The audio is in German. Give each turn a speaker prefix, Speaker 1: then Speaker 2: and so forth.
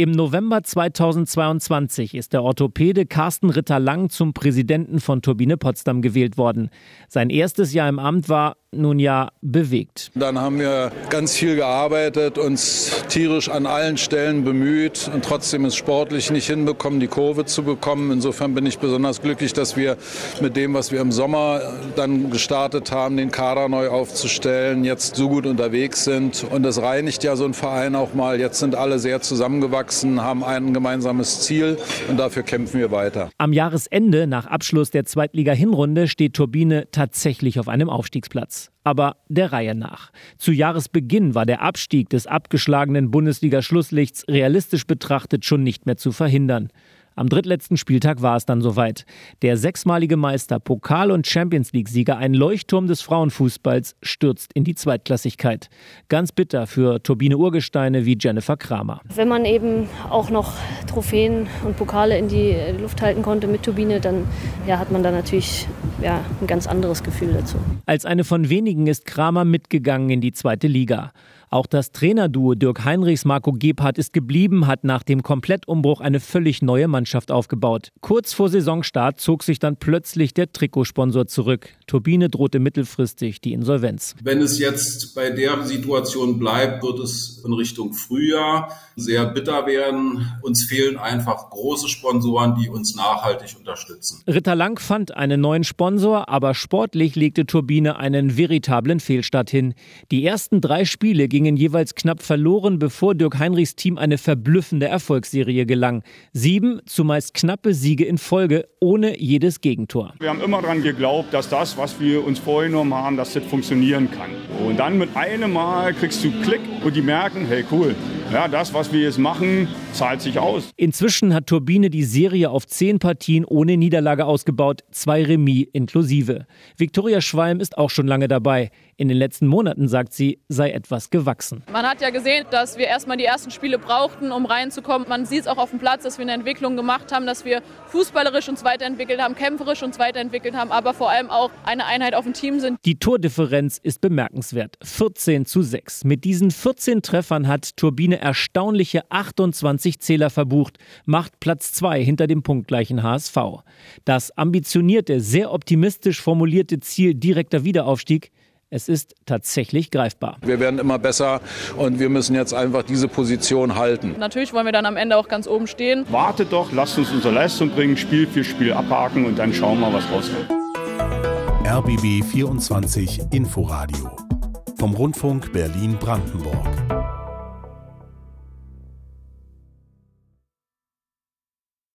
Speaker 1: Im November 2022 ist der Orthopäde Carsten Ritter-Lang zum Präsidenten von Turbine Potsdam gewählt worden. Sein erstes Jahr im Amt war nun ja bewegt.
Speaker 2: Dann haben wir ganz viel gearbeitet, uns tierisch an allen Stellen bemüht und trotzdem es sportlich nicht hinbekommen, die Kurve zu bekommen. Insofern bin ich besonders glücklich, dass wir mit dem, was wir im Sommer dann gestartet haben, den Kader neu aufzustellen, jetzt so gut unterwegs sind. Und das reinigt ja so ein Verein auch mal. Jetzt sind alle sehr zusammengewachsen, haben ein gemeinsames Ziel und dafür kämpfen wir weiter.
Speaker 1: Am Jahresende, nach Abschluss der Zweitliga-Hinrunde, steht Turbine tatsächlich auf einem Aufstiegsplatz aber der Reihe nach. Zu Jahresbeginn war der Abstieg des abgeschlagenen Bundesliga-Schlusslichts realistisch betrachtet schon nicht mehr zu verhindern. Am drittletzten Spieltag war es dann soweit. Der sechsmalige Meister, Pokal- und Champions League-Sieger, ein Leuchtturm des Frauenfußballs, stürzt in die Zweitklassigkeit. Ganz bitter für Turbine Urgesteine wie Jennifer Kramer.
Speaker 3: Wenn man eben auch noch Trophäen und Pokale in die Luft halten konnte mit Turbine, dann ja, hat man da natürlich ja, ein ganz anderes Gefühl dazu.
Speaker 1: Als eine von wenigen ist Kramer mitgegangen in die zweite Liga. Auch das Trainerduo Dirk Heinrichs Marco Gebhardt ist geblieben, hat nach dem Komplettumbruch eine völlig neue Mannschaft aufgebaut. Kurz vor Saisonstart zog sich dann plötzlich der Trikotsponsor zurück. Turbine drohte mittelfristig die Insolvenz.
Speaker 4: Wenn es jetzt bei der Situation bleibt, wird es in Richtung Frühjahr sehr bitter werden. Uns fehlen einfach große Sponsoren, die uns nachhaltig unterstützen.
Speaker 1: Ritter Lang fand einen neuen Sponsor, aber sportlich legte Turbine einen veritablen Fehlstart hin. Die ersten drei Spiele gingen gingen jeweils knapp verloren, bevor Dirk Heinrichs Team eine verblüffende Erfolgsserie gelang. Sieben zumeist knappe Siege in Folge, ohne jedes Gegentor.
Speaker 5: Wir haben immer daran geglaubt, dass das, was wir uns vorgenommen haben, dass das funktionieren kann. Und dann mit einem Mal kriegst du Klick und die merken, hey cool, ja, das, was wir jetzt machen, zahlt sich aus.
Speaker 1: Inzwischen hat Turbine die Serie auf zehn Partien ohne Niederlage ausgebaut, zwei Remis inklusive. Viktoria Schwalm ist auch schon lange dabei. In den letzten Monaten, sagt sie, sei etwas gewachsen.
Speaker 6: Man hat ja gesehen, dass wir erstmal die ersten Spiele brauchten, um reinzukommen. Man sieht es auch auf dem Platz, dass wir eine Entwicklung gemacht haben, dass wir fußballerisch uns weiterentwickelt haben, kämpferisch uns weiterentwickelt haben, aber vor allem auch eine Einheit auf dem Team sind.
Speaker 1: Die Tordifferenz ist bemerkenswert. 14 zu 6. Mit diesen 14 Treffern hat Turbine erstaunliche 28 Zähler verbucht, macht Platz 2 hinter dem punktgleichen HSV. Das ambitionierte, sehr optimistisch formulierte Ziel direkter Wiederaufstieg es ist tatsächlich greifbar.
Speaker 2: Wir werden immer besser und wir müssen jetzt einfach diese Position halten.
Speaker 6: Natürlich wollen wir dann am Ende auch ganz oben stehen.
Speaker 5: Wartet doch, lasst uns unsere Leistung bringen, Spiel für Spiel abhaken und dann schauen wir, was rauskommt.
Speaker 7: RBB 24 Inforadio vom Rundfunk Berlin-Brandenburg.